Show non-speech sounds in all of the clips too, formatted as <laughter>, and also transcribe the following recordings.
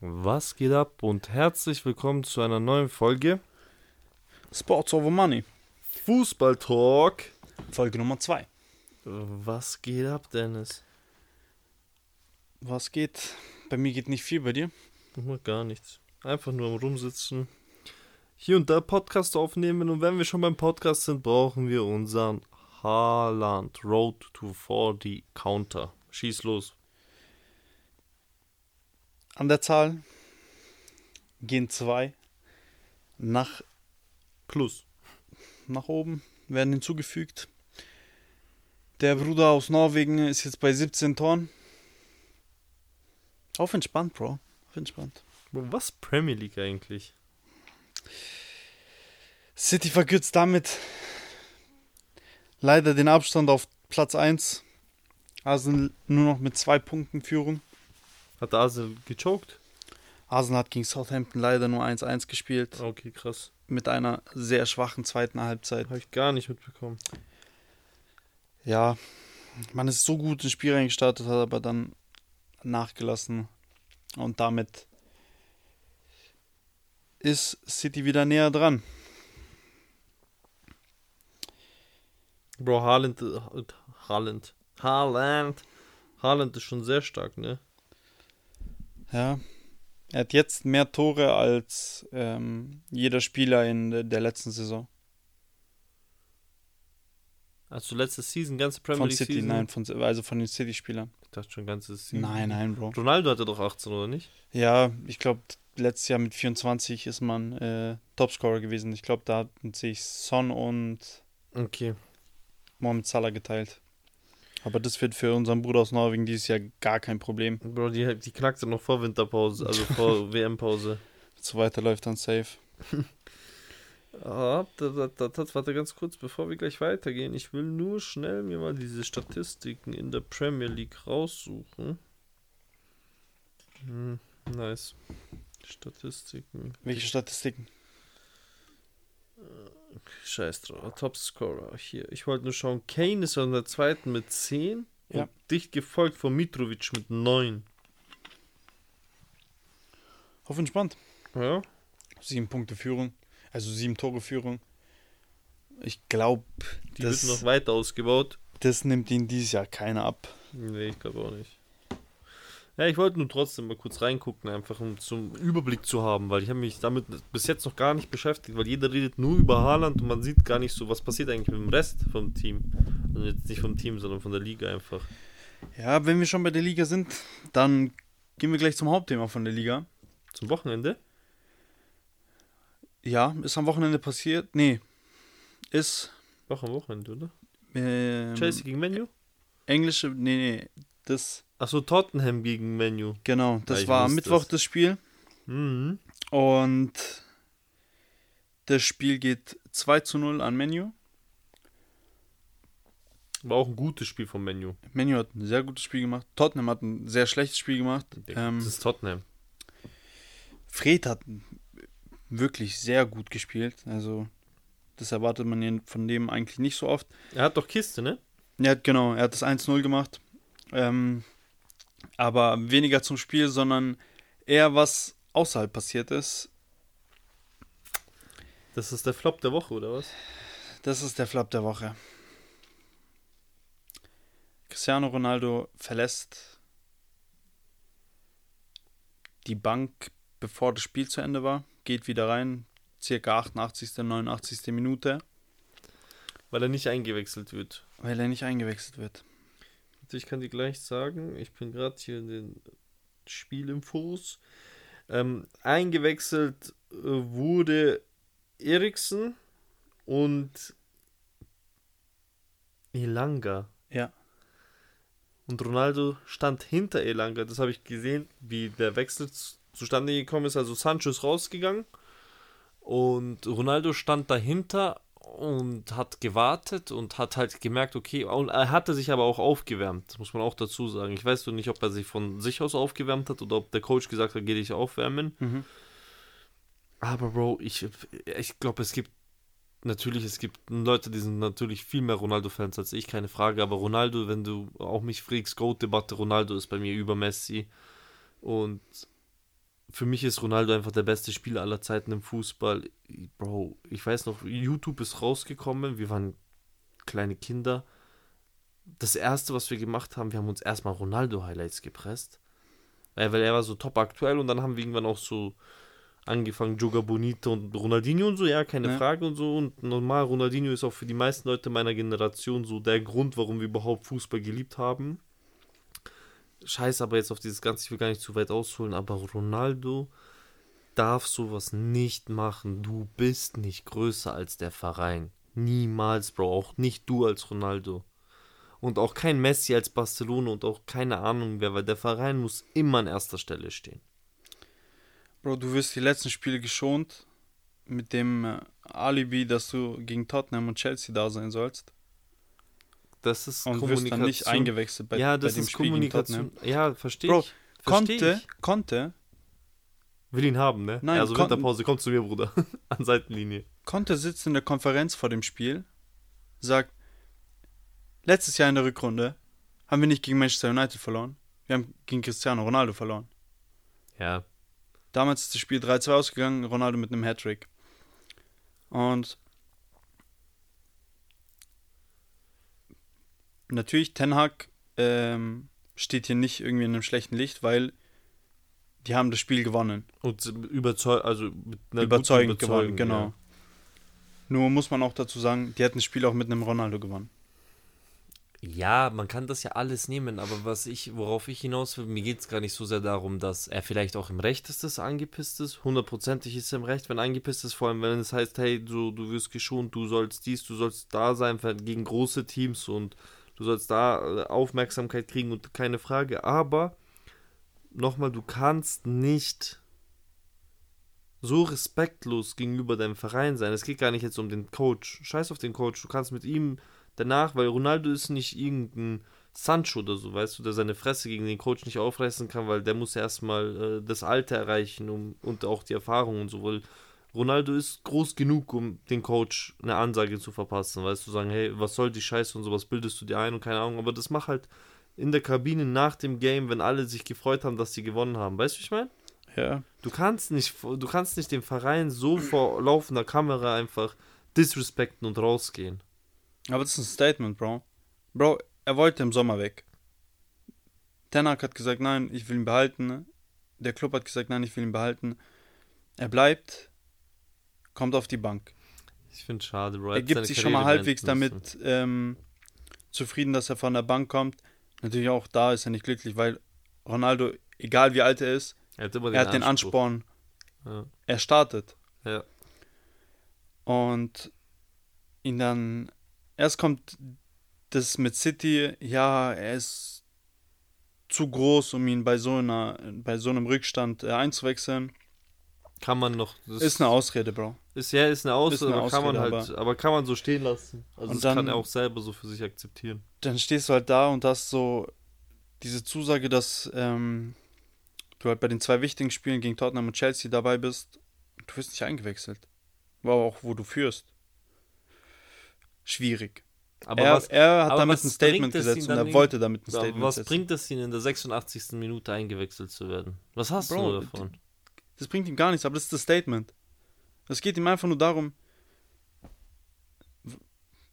Was geht ab und herzlich willkommen zu einer neuen Folge Sports over Money. Fußball Talk. Folge Nummer 2. Was geht ab, Dennis? Was geht? Bei mir geht nicht viel bei dir. Gar nichts. Einfach nur am Rumsitzen. Hier und da Podcast aufnehmen und wenn wir schon beim Podcast sind, brauchen wir unseren Haaland Road to 40 Counter. Schieß los. An der Zahl gehen zwei nach, Plus. nach oben, werden hinzugefügt. Der Bruder aus Norwegen ist jetzt bei 17 Toren. Auf entspannt, Bro. Auf entspannt. Was Premier League eigentlich? City verkürzt damit leider den Abstand auf Platz 1. Arsenal nur noch mit zwei Punkten Führung. Hat Arsenal gechoked? Arsenal hat gegen Southampton leider nur 1-1 gespielt. Okay, krass. Mit einer sehr schwachen zweiten Halbzeit. Habe ich gar nicht mitbekommen. Ja, man ist so gut ins Spiel reingestartet, hat aber dann nachgelassen. Und damit ist City wieder näher dran. Bro, Haaland, äh, Haaland, Haaland, Haaland ist schon sehr stark, ne? Ja. Er hat jetzt mehr Tore als ähm, jeder Spieler in der, letzten Saison. Also letzte Season, ganze Premier Von League City, Season. nein, von, also von den City-Spielern. Ich dachte schon ganze Season. Nein, nein, Bro. Ronaldo hatte doch 18, oder nicht? Ja, ich glaube, letztes Jahr mit 24 ist man äh, Topscorer gewesen. Ich glaube, da hatten sich Son und Okay. Mohamed Salah geteilt. Aber das wird für unseren Bruder aus Norwegen dieses Jahr gar kein Problem. Bro, die, die knackt dann noch vor Winterpause, also vor <laughs> WM-Pause. So weiter läuft dann safe. <laughs> Ah, da, da, da, da, warte ganz kurz, bevor wir gleich weitergehen. Ich will nur schnell mir mal diese Statistiken in der Premier League raussuchen. Hm, nice. Statistiken. Welche Statistiken? Scheiß drauf. Topscorer hier. Ich wollte nur schauen. Kane ist an der zweiten mit 10 Ja. und dicht gefolgt von Mitrovic mit 9. Auf entspannt. Ja. Sieben Punkte Führung. Also sieben Tore Führung. Ich glaube, Die das, wird noch weiter ausgebaut. das nimmt ihn dieses Jahr keiner ab. Nee, ich glaube auch nicht. Ja, ich wollte nur trotzdem mal kurz reingucken, einfach um zum Überblick zu haben, weil ich habe mich damit bis jetzt noch gar nicht beschäftigt, weil jeder redet nur über Haaland und man sieht gar nicht so, was passiert eigentlich mit dem Rest vom Team. Also jetzt nicht vom Team, sondern von der Liga einfach. Ja, wenn wir schon bei der Liga sind, dann gehen wir gleich zum Hauptthema von der Liga. Zum Wochenende? Ja, ist am Wochenende passiert. Nee, ist Auch am Wochenende, oder? ähm, Chelsea gegen Menu? englische. Nee, nee, das. Achso, Tottenham gegen Menu. Genau, das ich war am Mittwoch das Spiel. Mhm. Und das Spiel geht 2 zu 0 an Menu. War auch ein gutes Spiel vom Menu. Menu hat ein sehr gutes Spiel gemacht. Tottenham hat ein sehr schlechtes Spiel gemacht. Ähm, das ist Tottenham. Fred hat wirklich sehr gut gespielt. Also, das erwartet man ja von dem eigentlich nicht so oft. Er hat doch Kiste, ne? Hat, genau, er hat das 1-0 gemacht. Ähm, aber weniger zum Spiel, sondern eher was außerhalb passiert ist. Das ist der Flop der Woche, oder was? Das ist der Flop der Woche. Cristiano Ronaldo verlässt die Bank, bevor das Spiel zu Ende war, geht wieder rein, circa 88., 89. Minute, Weil er nicht eingewechselt wird. weil er nicht eingewechselt wird. Ich kann dir gleich sagen, ich bin gerade hier in den Spielinfos. Ähm, eingewechselt äh, wurde Eriksen und Elanga. Ja. Und Ronaldo stand hinter Elanga. Das habe ich gesehen, wie der Wechsel zustande gekommen ist. Also Sancho ist rausgegangen und Ronaldo stand dahinter und hat gewartet und hat halt gemerkt, okay, und er hatte sich aber auch aufgewärmt, das muss man auch dazu sagen. Ich weiß nur nicht, ob er sich von sich aus aufgewärmt hat oder ob der Coach gesagt hat, geh dich aufwärmen. Mhm. Aber Bro, ich, ich glaube, es gibt natürlich, es gibt Leute, die sind natürlich viel mehr Ronaldo-Fans als ich, keine Frage. Aber Ronaldo, wenn du auch mich fragst, Goat-Debatte, Ronaldo ist bei mir über Messi. Und für mich ist Ronaldo einfach der beste Spieler aller Zeiten im Fußball. Bro, ich weiß noch, YouTube ist rausgekommen, wir waren kleine Kinder. Das erste, was wir gemacht haben, wir haben uns erstmal Ronaldo-Highlights gepresst. Weil, weil er war so top aktuell und dann haben wir irgendwann auch so angefangen, Joga Bonito und Ronaldinho und so, ja, keine ja. Frage und so. Und normal, Ronaldinho ist auch für die meisten Leute meiner Generation so der Grund, warum wir überhaupt Fußball geliebt haben. Scheiß aber jetzt auf dieses Ganze, ich will gar nicht zu weit ausholen, aber Ronaldo darf sowas nicht machen. Du bist nicht größer als der Verein. Niemals, Bro. Auch nicht du als Ronaldo. Und auch kein Messi als Barcelona und auch keine Ahnung wer, weil der Verein muss immer an erster Stelle stehen. Bro, du wirst die letzten Spiele geschont mit dem äh, Alibi, dass du gegen Tottenham und Chelsea da sein sollst. Das ist und wirst dann nicht eingewechselt bei, ja, das bei dem ist Spiel Kommunikation. Ja, verstehe Bro, ich. Versteh konnte, ich. konnte. Will ihn haben, ne? Nein, also Winterpause, komm zu mir, Bruder. <laughs> An Seitenlinie. Konnte sitzt in der Konferenz vor dem Spiel, sagt, letztes Jahr in der Rückrunde haben wir nicht gegen Manchester United verloren. Wir haben gegen Cristiano Ronaldo verloren. Ja. Damals ist das Spiel 3-2 ausgegangen, Ronaldo mit einem Hattrick. Und natürlich, Ten Hag ähm, steht hier nicht irgendwie in einem schlechten Licht, weil die haben das Spiel gewonnen. Und überzeug also überzeugend gewonnen, genau. Ja. Nur muss man auch dazu sagen, die hätten das Spiel auch mit einem Ronaldo gewonnen. Ja, man kann das ja alles nehmen, aber was ich, worauf ich hinaus will, mir geht es gar nicht so sehr darum, dass er vielleicht auch im Recht ist, dass er angepisst ist. Hundertprozentig ist er im Recht, wenn er angepisst ist, vor allem wenn es heißt, hey, du, du wirst geschont, du sollst dies, du sollst da sein gegen große Teams und du sollst da äh, Aufmerksamkeit kriegen und keine Frage. Aber nochmal, du kannst nicht so respektlos gegenüber deinem Verein sein. Es geht gar nicht jetzt um den Coach. Scheiß auf den Coach. Du kannst mit ihm danach, weil Ronaldo ist nicht irgendein Sancho oder so, weißt du, der seine Fresse gegen den Coach nicht aufreißen kann, weil der muss erstmal äh, das Alter erreichen um, und auch die Erfahrung und so, Ronaldo ist groß genug, um den Coach eine Ansage zu verpassen, weißt du, sagen, hey, was soll die Scheiße und sowas bildest du dir ein und keine Ahnung, aber das macht halt in der Kabine nach dem Game, wenn alle sich gefreut haben, dass sie gewonnen haben, weißt du, wie ich meine? Ja. Du kannst nicht, du kannst nicht den Verein so vor laufender Kamera einfach disrespekten und rausgehen. Aber das ist ein Statement, Bro. Bro, er wollte im Sommer weg. Tenak hat gesagt, nein, ich will ihn behalten. Der Club hat gesagt, nein, ich will ihn behalten. Er bleibt, kommt auf die Bank. Ich finde es schade, Bro. Er, gibt sich schon mal halbwegs damit ähm, zufrieden, dass er von der Bank kommt. Natürlich auch da ist er nicht glücklich, weil Ronaldo, egal wie alt er ist, er hat, er hat den Ansporn. Ja. Er startet. Ja. Und ihn dann. Erst kommt das mit City, ja, er ist zu groß, um ihn bei so, einer, bei so einem Rückstand äh, einzuwechseln. Kann man noch. ist eine Ausrede, Bro. Ist ja ist eine Ausrede, ist eine aber Ausrede, kann man halt, aber, aber, kann man so stehen lassen. Also und das dann, kann er auch selber so für sich akzeptieren. Dann stehst du halt da und hast so diese Zusage, dass ähm, du halt bei den zwei wichtigen Spielen gegen Tottenham und Chelsea dabei bist. Du wirst nicht eingewechselt. Aber auch wo du führst. Schwierig. Aber er, was, er hat damit ein Statement gesetzt und er wollte damit ein Statement was setzen. Was bringt es ihn in der 86. Minute eingewechselt zu werden? Was hast Bro, du davon? Das bringt ihm gar nichts, aber das ist das Statement. Es geht ihm einfach nur darum,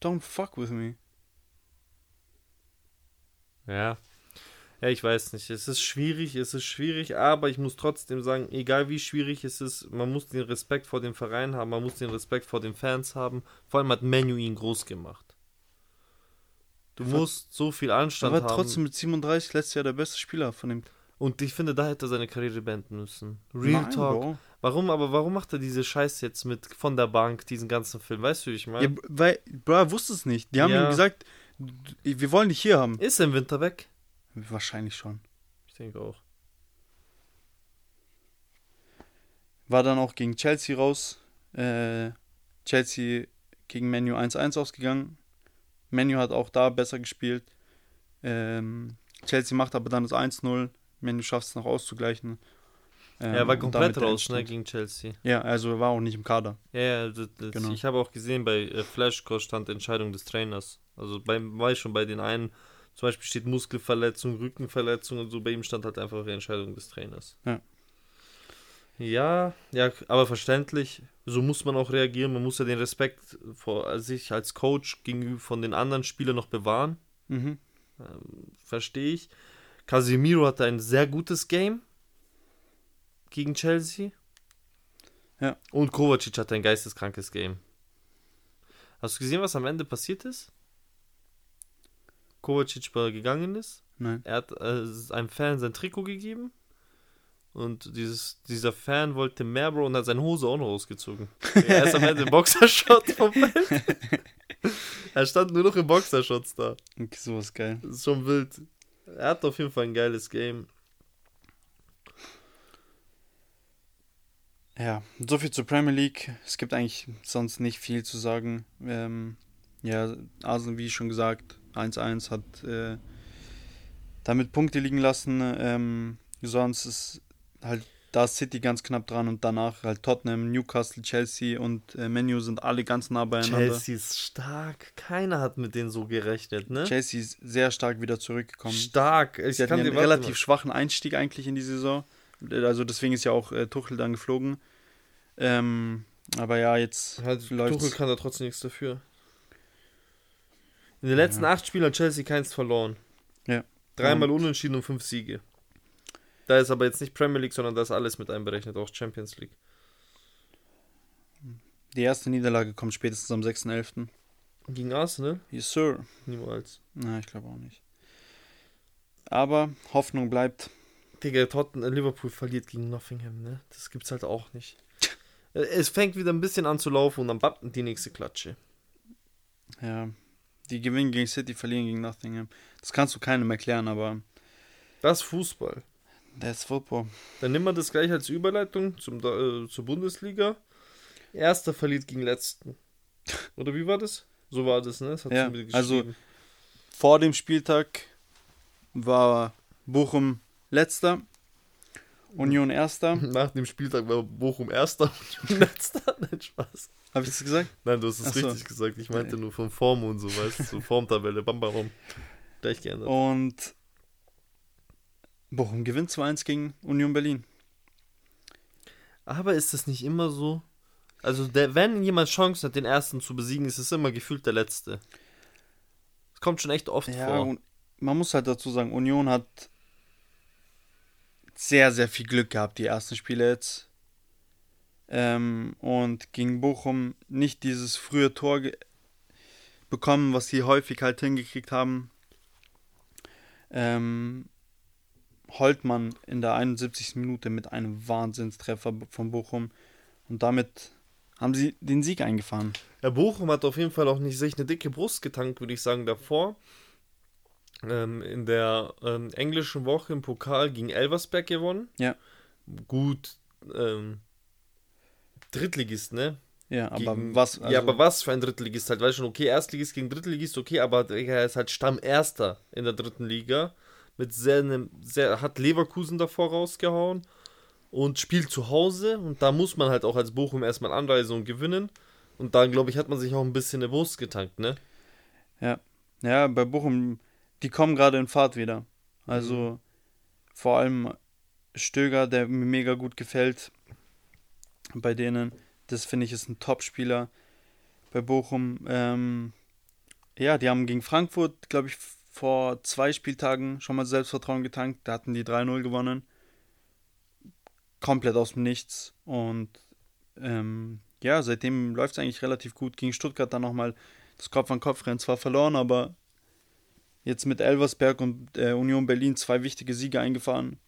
don't fuck with me. Ja. Ja, ich weiß nicht. Es ist schwierig, es ist schwierig, aber ich muss trotzdem sagen, egal wie schwierig es ist, man muss den Respekt vor dem Verein haben, man muss den Respekt vor den Fans haben. Vor allem hat Menu ihn groß gemacht. Du musst so viel Anstand haben. Aber trotzdem mit 37 letztes Jahr der beste Spieler von dem. Und ich finde, da hätte er seine Karriere beenden müssen. Real Nein, Talk. Bro. Warum, aber warum macht er diese Scheiße jetzt mit von der Bank, diesen ganzen Film? Weißt du, wie ich meine? Ja, weil, Bro, er wusste es nicht. Die haben ja. ihm gesagt, wir wollen dich hier haben. Ist er im Winter weg? Wahrscheinlich schon. Ich denke auch. War dann auch gegen Chelsea raus. Äh, Chelsea gegen Menu 1-1 ausgegangen. Menu hat auch da besser gespielt. Ähm, Chelsea macht aber dann das 1-0. Menu schafft es noch auszugleichen. Ähm, er war komplett raus, ne, gegen Chelsea. Ja, also er war auch nicht im Kader. Ja, ja das, das, genau. ich habe auch gesehen, bei äh, Flashcore stand Entscheidung des Trainers. Also beim, war ich schon bei den einen, zum Beispiel steht Muskelverletzung, Rückenverletzung und so, bei ihm stand halt einfach die Entscheidung des Trainers. Ja. Ja, ja, aber verständlich. So muss man auch reagieren. Man muss ja den Respekt vor sich als Coach gegenüber von den anderen Spielern noch bewahren. Mhm. Ähm, Verstehe ich. Casemiro hatte ein sehr gutes Game gegen Chelsea. Ja. Und Kovacic hatte ein geisteskrankes Game. Hast du gesehen, was am Ende passiert ist? Kovacic war gegangen ist. Nein. Er hat äh, einem Fan sein Trikot gegeben. Und dieses, dieser Fan wollte mehr, Bro, und hat seine Hose auch noch ausgezogen. <laughs> Er ist am Ende im Boxershot vom Feld. <laughs> er stand nur noch im Boxershots da. Okay, sowas geil. Das ist schon wild. Er hat auf jeden Fall ein geiles Game. Ja, so viel zur Premier League. Es gibt eigentlich sonst nicht viel zu sagen. Ähm, ja, Arsenal, wie schon gesagt, 1-1 hat äh, damit Punkte liegen lassen. Ähm, sonst ist halt da City ganz knapp dran und danach halt Tottenham, Newcastle, Chelsea und äh, Menu sind alle ganz nah beieinander. Chelsea ist stark. Keiner hat mit denen so gerechnet, ne? Chelsea ist sehr stark wieder zurückgekommen. Stark. Ich Sie hatten ja einen relativ schwachen Einstieg eigentlich in die Saison. Also deswegen ist ja auch äh, Tuchel dann geflogen. Ähm, aber ja, jetzt Halt, läuft's. Tuchel kann da trotzdem nichts dafür. In den letzten acht Spielen hat Chelsea keins verloren. Ja. Dreimal Und- unentschieden und fünf Siege. Da ist aber jetzt nicht Premier League, sondern da ist alles mit einberechnet, auch Champions League. Die erste Niederlage kommt spätestens am 6.11. Gegen Arsenal? Yes, sir. Niemals. Na, ich glaube auch nicht. Aber Hoffnung bleibt. Digga, Tottenham, Liverpool verliert gegen Nottingham, ne? Das gibt's halt auch nicht. <laughs> Äh, Es fängt wieder ein bisschen an zu laufen und dann bappen die nächste Klatsche. Ja, die gewinnen gegen City, verlieren gegen Nottingham. Das kannst du keinem erklären, aber Das ist Fußball. that's Football. Dann nehmen wir das gleich als Überleitung zum, äh, zur Bundesliga. Erster verliert gegen Letzten. Oder wie war das? So war das, ne? Das hat Ja, also-. Vor dem Spieltag war Bochum letzter, Union erster. <laughs> Nach dem Spieltag war Bochum Erster und Letzter. <laughs> Nein, Spaß. Habe ich das gesagt? Nein, du hast es Ach so. richtig gesagt. Ich meinte nur von Form und so, weißt du? So Formtabelle, bam, bam, bam. Gleich geändert. Und Bochum gewinnt 2-1 gegen Union Berlin. Aber ist das nicht immer so? Also, der, wenn jemand Chance hat, den Ersten zu besiegen, ist es immer gefühlt der Letzte. Das kommt schon echt oft Ja, vor. und man muss halt dazu sagen, Union hat sehr, sehr viel Glück gehabt, die ersten Spiele jetzt. Ähm, und gegen Bochum nicht dieses frühe Tor bekommen, was sie häufig halt hingekriegt haben. Ähm, Holtmann in der 71. Minute mit einem Wahnsinnstreffer von Bochum. Und damit haben sie den Sieg eingefahren. Ja, Bochum hat auf jeden Fall auch nicht sich eine dicke Brust getankt, würde ich sagen, davor. Ähm, in der ähm, englischen Woche im Pokal gegen Elversberg gewonnen. Ja. Gut, ähm, Drittligist, ne? Ja, aber Gegen- was. Also, ja, aber was für ein Drittligist halt, weißt du schon, okay, Erstligist gegen Drittligist, okay, aber er ist halt Stammerster in der dritten Liga. Mit sehr, sehr, hat Leverkusen davor rausgehauen und spielt zu Hause und da muss man halt auch als Bochum erstmal anreisen und gewinnen. Und dann, glaube ich, hat man sich auch ein bisschen eine Wurst getankt, ne? Ja, bei Bochum, die kommen gerade in Fahrt wieder. Also vor allem Stöger, der mir mega gut gefällt bei denen. Das finde ich ist ein Top-Spieler bei Bochum. Ähm, ja, die haben gegen Frankfurt, glaube ich, vor zwei Spieltagen schon mal Selbstvertrauen getankt. Da hatten die 3-0 gewonnen. Komplett aus dem Nichts. Und ähm, ja, seitdem läuft es eigentlich relativ gut. Gegen Stuttgart dann nochmal das Kopf-an-Kopf-Rennen zwar verloren, aber jetzt mit Elversberg und äh, Union Berlin zwei wichtige Siege eingefahren.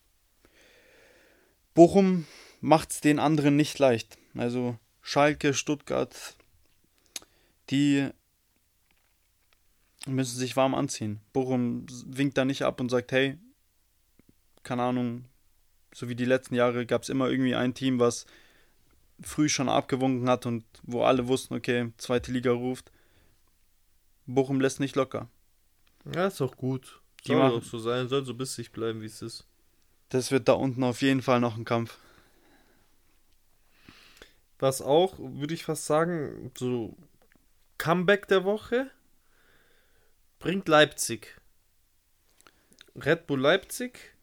Bochum macht es den anderen nicht leicht. Also Schalke, Stuttgart, die müssen sich warm anziehen. Bochum winkt da nicht ab und sagt, hey, keine Ahnung, so wie die letzten Jahre gab es immer irgendwie ein Team, was früh schon abgewunken hat und wo alle wussten, okay, zweite Liga ruft. Bochum lässt nicht locker. Ja, ist auch gut. Die Soll machen- auch so sein, soll so bissig bleiben, wie es ist. Das wird da unten auf jeden Fall noch ein Kampf. Was auch, würde ich fast sagen, so Comeback der Woche bringt Leipzig. Red Bull Leipzig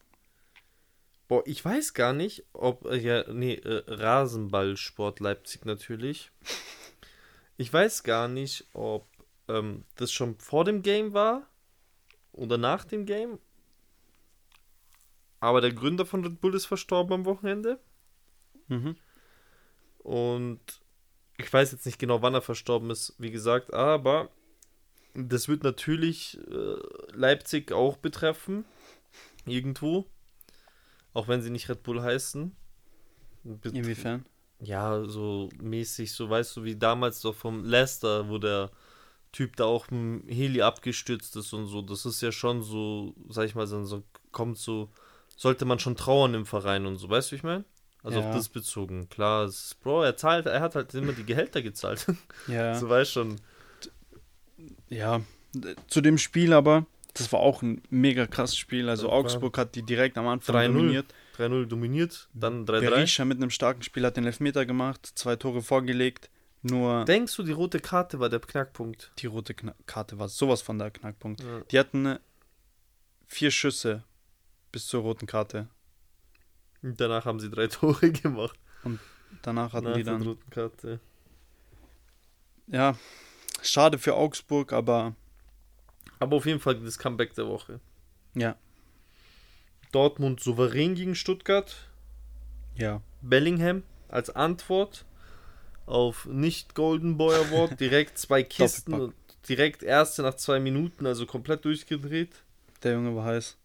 Boah, ich weiß gar nicht, ob. Äh, ja, nee, äh, Rasenballsport Leipzig natürlich. Ich weiß gar nicht, ob ähm, das schon vor dem Game war oder nach dem Game. Aber der Gründer von Red Bull ist verstorben am Wochenende. Mhm. Und ich weiß jetzt nicht genau, wann er verstorben ist, wie gesagt, aber das wird natürlich äh, Leipzig auch betreffen. Irgendwo. Auch wenn sie nicht Red Bull heißen. Bet Inwiefern? Ja, so mäßig, so weißt du, wie damals doch vom Leicester, wo der Typ da auch im Heli abgestürzt ist und so. Das ist ja schon so, sag ich mal, so, kommt so, sollte man schon trauern im Verein und so, weißt du, wie ich meine? Also Ja. auf das bezogen. Klar, es ist, Bro, er zahlt, er hat halt immer die Gehälter gezahlt. Ja. <laughs> so weißt schon. Ja, zu dem Spiel aber, das war auch ein mega krasses Spiel. Also Das Augsburg hat die direkt am Anfang 3-0. dominiert. 3-0 dominiert, dann 3-3. Berisha mit einem starken Spiel hat den Elfmeter gemacht, zwei Tore vorgelegt. Nur Denkst du, die rote Karte war der Knackpunkt? die rote Kna Karte war sowas von der Knackpunkt. Ja. Die hatten äh, vier Schüsse bis zur roten Karte. Und danach haben sie drei <laughs> Tore gemacht. Danach hatten nach die dann. roten Karte. Ja, schade für Augsburg, aber Aber auf jeden Fall das Comeback der Woche. ja, Dortmund souverän gegen Stuttgart. ja. Bellingham als Antwort auf nicht Golden Boy Award <laughs> direkt zwei Kisten und direkt erste nach zwei Minuten, also komplett durchgedreht. Der Junge war heiß.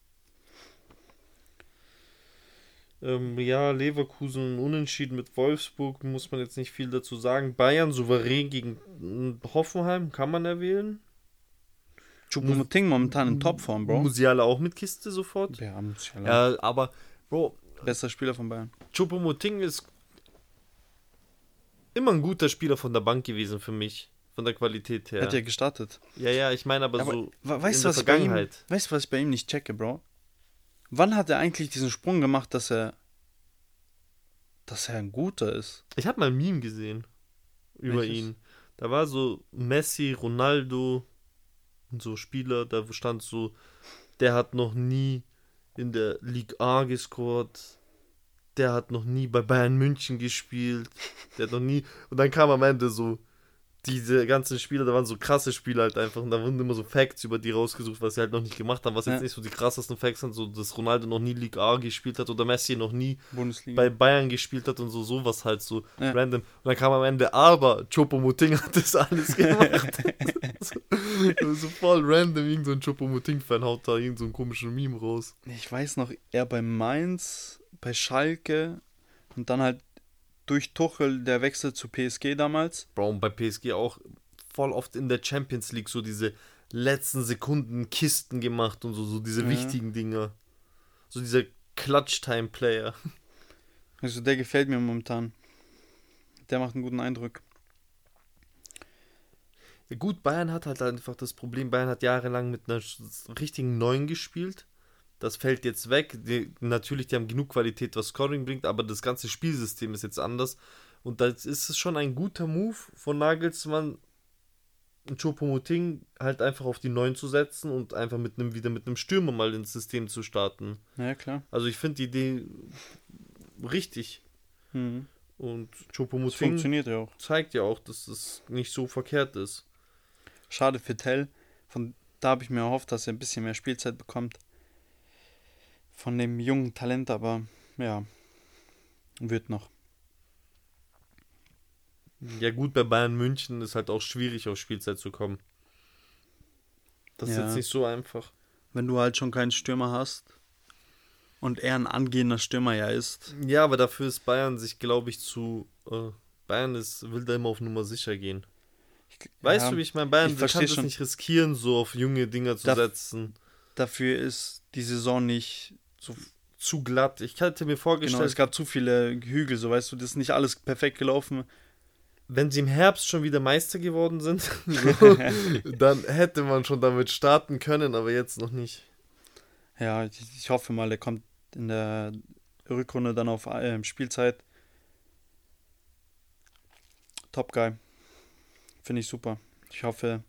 Ähm, ja, Leverkusen unentschieden mit Wolfsburg, muss man jetzt nicht viel dazu sagen. Bayern souverän gegen mm, Hoffenheim, kann man erwähnen. Choupo-Moting momentan in Topform, Bro. Musiala auch mit Kiste sofort. Ja, Musiala. Ja, aber, Bro, Bester Spieler von Bayern. Choupo-Moting ist immer ein guter Spieler von der Bank gewesen für mich. Von der Qualität her. Hat ja gestartet. Ja, ja, ich meine aber, Aber so we- weißt in du, der was bei ihm, weißt du, was ich bei ihm nicht checke, Bro? Wann hat er eigentlich diesen Sprung gemacht, dass er dass er ein guter ist? Ich habe mal ein Meme gesehen über Welches? ihn. Da war so Messi, Ronaldo und so Spieler, da stand so, der hat noch nie in der Ligue A gescored, der hat noch nie bei Bayern München gespielt, der hat noch nie. Und dann kam am Ende so diese ganzen Spieler, da waren so krasse Spieler halt einfach und da wurden immer so Facts über die rausgesucht, was sie halt noch nicht gemacht haben, was jetzt Ja. nicht so die krassesten Facts sind, so dass Ronaldo noch nie Ligue A gespielt hat oder Messi noch nie Bundesliga. bei Bayern gespielt hat und so sowas halt so Ja. random. Und dann kam am Ende, aber Chopo-Moting <laughs> hat das alles gemacht. <laughs> so, so voll random, irgend so ein Chopo-Moting-Fan haut da irgend so einen komischen Meme raus. ich weiß noch, er bei Mainz, bei Schalke und dann halt durch Tuchel der Wechsel zu PSG damals. Bro, und bei PSG auch voll oft in der Champions League so diese letzten Sekunden Kisten gemacht und so, so diese Ja. wichtigen Dinger. So dieser Clutch-Time-Player. <laughs> Also der gefällt mir momentan. Der macht einen guten Eindruck. Ja, gut, Bayern hat halt einfach das Problem, Bayern hat jahrelang mit einer richtigen Neun gespielt. Das fällt jetzt weg. Die, natürlich, die haben genug Qualität, was Scoring bringt, aber das ganze Spielsystem ist jetzt anders. Und da ist es schon ein guter Move von Nagelsmann, Choupo-Moting halt einfach auf die Neun zu setzen und einfach mit einem, wieder mit einem Stürmer mal ins System zu starten. Ja, klar. Also ich finde die Idee richtig. Mhm. Und Das funktioniert ja auch. zeigt ja auch, dass es nicht so verkehrt ist. Schade für Tell. Von da habe ich mir erhofft, dass er ein bisschen mehr Spielzeit bekommt. Von dem jungen Talent, aber ja, wird noch. Ja, gut, bei Bayern München ist halt auch schwierig, auf Spielzeit zu kommen. Das ist Ja. jetzt nicht so einfach. Wenn du halt schon keinen Stürmer hast und er ein angehender Stürmer ja ist, Ja, aber dafür ist Bayern sich, glaube ich, zu. Äh, Bayern ist, will da immer auf Nummer sicher gehen. Weißt ja, du, wie ich meine? Bayern ich kann das nicht riskieren, so auf junge Dinger zu Darf- setzen. dafür ist die Saison nicht so. Zu glatt. Ich hätte mir Genau, vorgestellt, es gab zu viele Hügel, so weißt du, das ist nicht alles perfekt gelaufen. wenn sie im Herbst schon wieder Meister geworden sind, <laughs> so, <laughs> dann hätte man schon damit starten können, aber jetzt noch nicht. Ja, ich, ich hoffe mal, er kommt in der Rückrunde dann auf äh, Spielzeit. Top Guy. Finde ich super. Ich hoffe,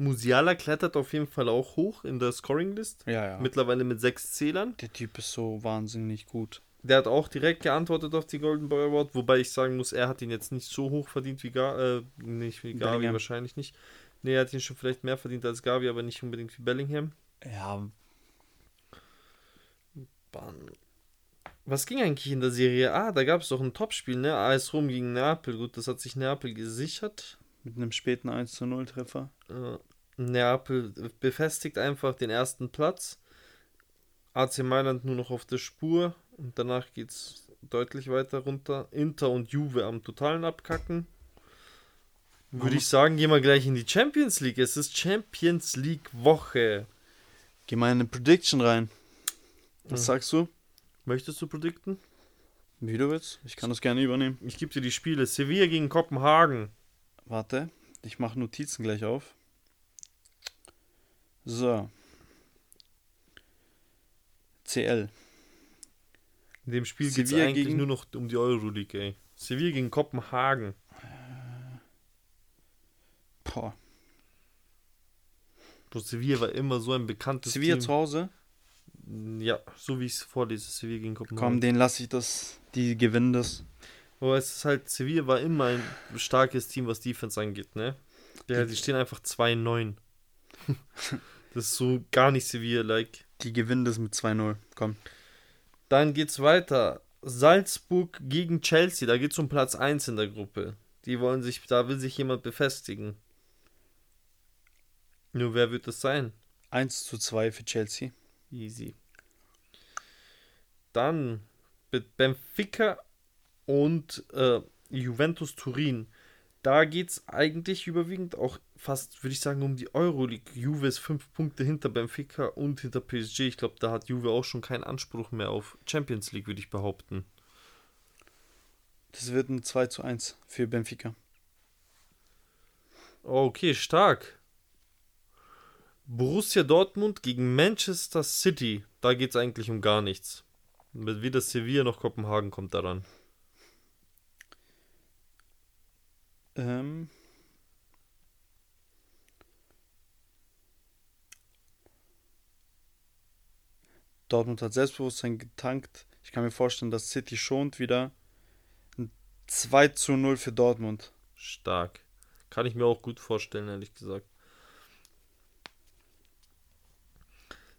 Musiala klettert auf jeden Fall auch hoch in der Scoring-List. Ja, ja. Mittlerweile mit sechs Zählern. Der Typ ist so wahnsinnig gut. Der hat auch direkt geantwortet auf die Golden Boy Award, wobei ich sagen muss, er hat ihn jetzt nicht so hoch verdient wie Gar äh, nicht wie Gavi, Bellingham. wahrscheinlich nicht. Nee, er hat ihn schon vielleicht mehr verdient als Gavi, aber nicht unbedingt wie Bellingham. Ja, Bahn. Was ging eigentlich in der Serie A? Da gab es doch ein Topspiel, ne? AS Rom gegen Neapel. Gut, das hat sich Neapel gesichert. mit einem späten 1 zu 0 Treffer. Äh, Neapel befestigt einfach den ersten Platz. AC Mailand nur noch auf der Spur und danach geht's deutlich weiter runter. Inter und Juve am totalen Abkacken. Würde ich sagen, gehen wir gleich in die Champions League. Es ist Champions League Woche. Geh mal in eine Prediction rein. Was Mhm. sagst du? Möchtest du predikten? Wie du willst. Ich kann das gerne übernehmen. Ich gebe dir die Spiele. Sevilla gegen Kopenhagen. Warte, ich mache Notizen gleich auf. So. CL. In dem Spiel geht es eigentlich gegen- nur noch um die Euroleague, ey. Sevilla gegen Kopenhagen. Boah. Bro, Sevilla war immer so ein bekanntes Sevilla Team. zu Hause. Ja, so wie ich es vorlese, Sevilla gegen Kopenhagen. Komm, den lasse ich das. Die gewinnen das. Aber es ist halt, Sevilla war immer ein starkes Team, was Defense angeht, ne? Ja, die stehen einfach 2-9. <laughs> das ist so gar nicht Sevilla-like. Die gewinnen das mit 2-0. Komm. Dann geht's weiter. Salzburg gegen Chelsea, da geht's um Platz 1 in der Gruppe. Die wollen sich, da will sich jemand befestigen. Nur wer wird das sein? 1 zu 2 für Chelsea. Easy. Dann mit Benfica und äh, Juventus Turin. Da geht es eigentlich überwiegend auch fast, würde ich sagen, um die Euroleague. Juve ist fünf Punkte hinter Benfica und hinter PSG. Ich glaube, da hat Juve auch schon keinen Anspruch mehr auf Champions League, würde ich behaupten. Das wird ein 2 zu 1 für Benfica. Okay, stark. Borussia Dortmund gegen Manchester City. Da geht es eigentlich um gar nichts. Weder Sevilla noch Kopenhagen kommt daran. Ähm. Dortmund hat Selbstbewusstsein getankt. Ich kann mir vorstellen, dass City schont wieder. Ein 2 zu 0 für Dortmund. Stark. Kann ich mir auch gut vorstellen, ehrlich gesagt.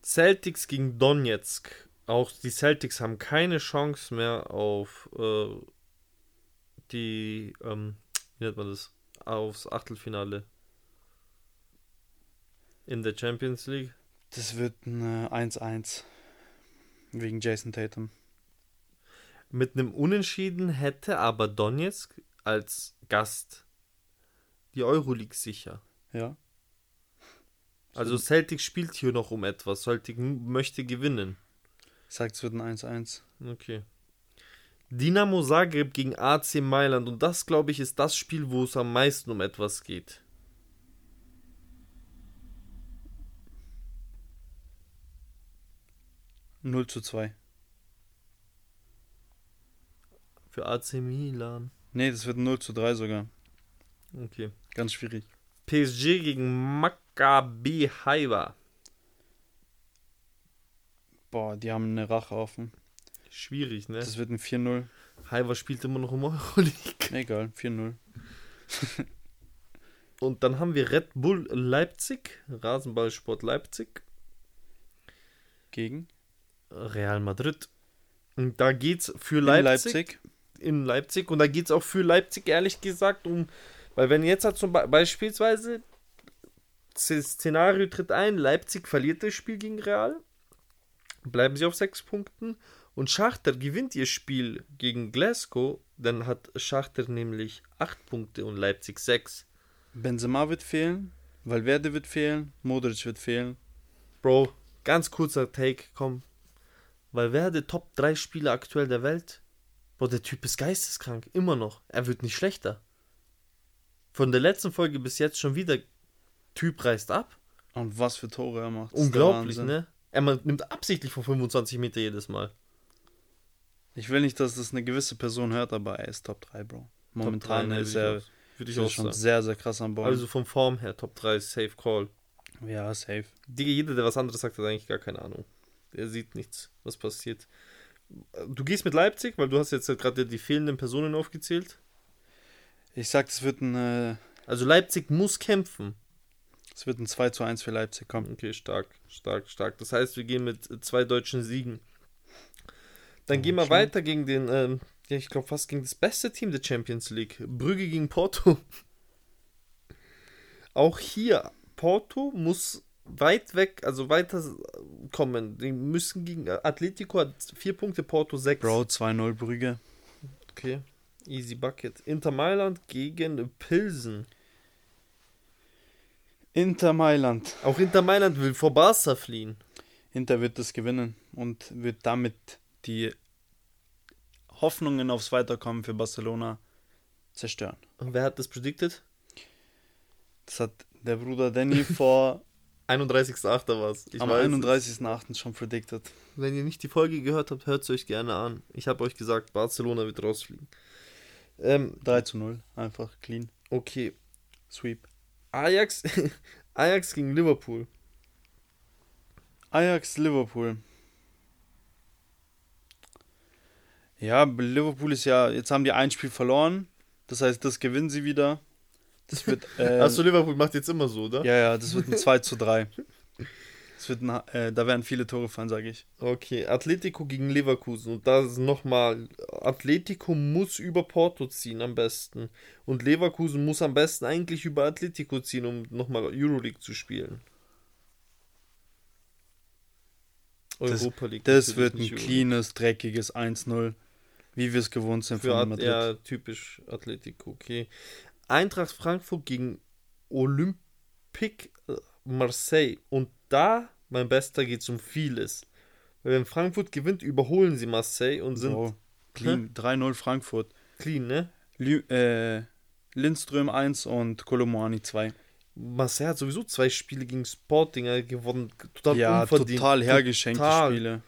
Celtics gegen Donetsk. Auch die Celtics haben keine Chance mehr auf äh, die, ähm, wie nennt man das? Aufs Achtelfinale in der Champions League. Das wird ein äh, 1-1. Wegen Jason Tatum. Mit einem Unentschieden hätte aber Donetsk als Gast die Euroleague sicher. Ja. Also Celtic spielt hier noch um etwas. Celtic möchte gewinnen. Ich sag, es wird ein 1-1. Okay. Dinamo Zagreb gegen AC Mailand. Und das, glaube ich, ist das Spiel, wo es am meisten um etwas geht. Null zu 2. Für AC Milan. Nee, das wird ein 0 zu 3 sogar. Okay. Ganz schwierig. PSG gegen Maccabi Haifa. Boah, die haben eine Rache offen. Schwierig, ne? Das wird ein 4-0. Haifa spielt immer noch im Euroleague. <laughs> Egal, 4-0. <laughs> Und dann haben wir Red Bull Leipzig. Rasenballsport Leipzig. Gegen Real Madrid. Und da geht's für In Leipzig, Leipzig. in Leipzig und da geht's auch für Leipzig ehrlich gesagt um, weil wenn jetzt halt zum Be beispielsweise das Szenario tritt ein, Leipzig verliert das Spiel gegen Real, bleiben sie auf sechs Punkten und Schachter gewinnt ihr Spiel gegen Glasgow, dann hat Schachter nämlich acht Punkte und Leipzig sechs. Benzema wird fehlen. Valverde wird fehlen. Modric wird fehlen. Bro, ganz kurzer Take, komm. Der Top 3 Spieler aktuell der Welt? Bro, der Typ ist geisteskrank, immer noch. Er wird nicht schlechter. Von der letzten Folge bis jetzt schon wieder Typ reißt ab. Und was für Tore er macht. Unglaublich, ne? Er nimmt absichtlich von 25 Meter jedes Mal. Ich will nicht, dass das eine gewisse Person hört, aber er ist Top 3, Bro. Momentan Top 3, ne, ist er würde ich auch schon sagen. sehr, sehr krass am Ball. Also vom Form her, Top 3, Safe Call. ja, safe. Digga, jeder, der was anderes sagt, hat eigentlich gar keine Ahnung. Der sieht nichts, was passiert. Du gehst mit Leipzig, weil du hast jetzt gerade die fehlenden Personen aufgezählt. Ich sag, es wird ein, äh, Also Leipzig muss kämpfen. es wird ein 2 zu 1 für Leipzig kommen. Okay, stark, stark, stark. Das heißt, wir gehen mit zwei deutschen Siegen. Dann gehen wir weiter gegen den, ähm, ja, ich glaube fast gegen das beste Team der Champions League. Brügge gegen Porto. <laughs> Auch hier, Porto muss weit weg, also weiter kommen. Die müssen gegen Atletico hat vier Punkte, Porto sechs. Bro, 2-0 Brügge. Okay, easy bucket. Inter Mailand gegen Pilsen. Inter Mailand. Auch Inter Mailand will vor Barca fliehen. Inter wird das gewinnen und wird damit die Hoffnungen aufs Weiterkommen für Barcelona zerstören. Und wer hat das predicted? Das hat der Bruder Danny <laughs> vor 31.8. war es. am 31.08. schon predicted. Wenn ihr nicht die Folge gehört habt, hört es euch gerne an. Ich habe euch gesagt, Barcelona wird rausfliegen. Ähm, 3 zu 0. Einfach clean. okay. Sweep. Ajax, <laughs> Ajax gegen Liverpool. Ajax Liverpool. Ja, Liverpool ist ja, jetzt haben die ein Spiel verloren. Das heißt, das gewinnen sie wieder. Das wird. <laughs> Äh, Achso, Liverpool macht jetzt immer so, oder? ja, ja, das wird ein 2 <laughs> zu 3. Das wird ein, äh, da werden viele Tore fallen, sage ich. Okay, Atletico gegen Leverkusen. Und da ist nochmal, Atletico muss über Porto ziehen am besten. Und Leverkusen muss am besten eigentlich über Atletico ziehen, um nochmal Euroleague zu spielen. Das- Europa League. Das wird ein cleanes, dreckiges 1-0, wie wir es gewohnt sind Für von Madrid. ja, typisch Atletico, okay. Eintracht Frankfurt gegen Olympique Marseille. Und da, mein Bester, geht es um vieles. Weil wenn Frankfurt gewinnt, überholen sie Marseille und sind So, clean, 3-0 Frankfurt. clean, ne? Lü äh, Lindström 1 und Kolomoani 2. Marseille hat sowieso zwei Spiele gegen Sporting äh, gewonnen. Total Ja, unverdient. total hergeschenkte Total. Spiele.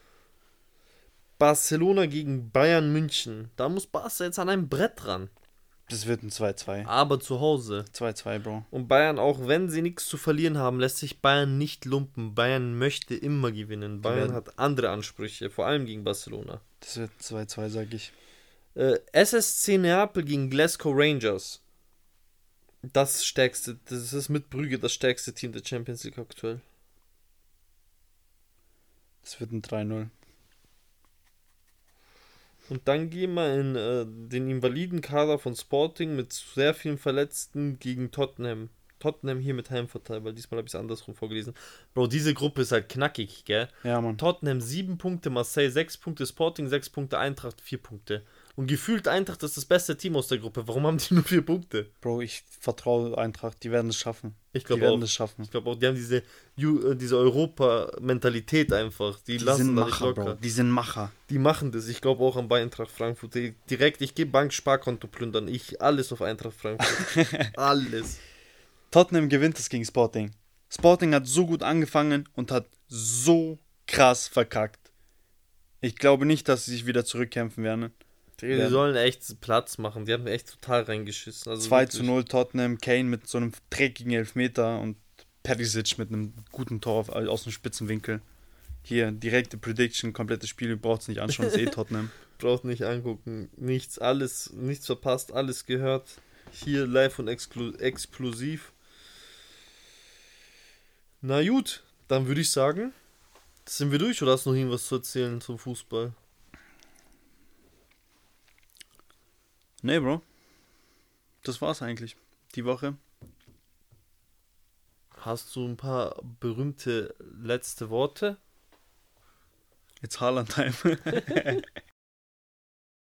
Barcelona gegen Bayern München. Da muss Barca jetzt an einem Brett ran. Das wird ein 2-2. Aber zu Hause. 2-2, Bro. Und Bayern, auch wenn sie nichts zu verlieren haben, lässt sich Bayern nicht lumpen. Bayern möchte immer gewinnen. Bayern hat andere Ansprüche, vor allem gegen Barcelona. Das wird 2-2, sag ich. Äh, SSC Neapel gegen Glasgow Rangers. Das stärkste, das ist mit Brügge das stärkste Team der Champions League aktuell. Das wird ein 3-0. Und dann gehen wir in äh, den Invalidenkader von Sporting mit sehr vielen Verletzten gegen Tottenham. Tottenham hier mit Heimvorteil, weil diesmal habe ich es andersrum vorgelesen. Bro, diese Gruppe ist halt knackig, gell? Ja, Mann. Tottenham 7 Punkte, Marseille 6 Punkte, Sporting 6 Punkte, Eintracht 4 Punkte. Und gefühlt Eintracht ist das beste Team aus der Gruppe. Warum haben die nur 4 Punkte? Bro, ich vertraue Eintracht. Die werden es schaffen. Ich Die glaube werden auch. es schaffen. Ich glaube auch, die haben diese, äh, diese Europa-Mentalität einfach. Die, Die lassen sind Macher, locker. Bro. Die sind Macher. Die machen das. Ich glaube auch an Eintracht Frankfurt. Die, direkt, ich gehe Bank-Sparkonto plündern. Ich alles auf Eintracht Frankfurt. <laughs> alles. Tottenham gewinnt es gegen Sporting. Sporting hat so gut angefangen und hat so krass verkackt. Ich glaube nicht, dass sie sich wieder zurückkämpfen werden. Die Ja. sollen echt Platz machen. Die haben echt total reingeschissen. Also 2 wirklich. zu 0 Tottenham, Kane mit so einem dreckigen Elfmeter und Perisic mit einem guten Tor aus dem spitzen Winkel. Hier, direkte Prediction, komplettes Spiel, braucht es nicht anschauen, ist eh <laughs> Tottenham. Braucht nicht angucken. Nichts, alles, nichts verpasst, alles gehört. Hier live und exklu explosiv. Na gut, dann würde ich sagen, sind wir durch oder hast du noch irgendwas zu erzählen zum Fußball? Nee, Bro. Das war's eigentlich. Die Woche. Hast du ein paar berühmte letzte Worte? Jetzt Haaland-Time. <laughs> <laughs>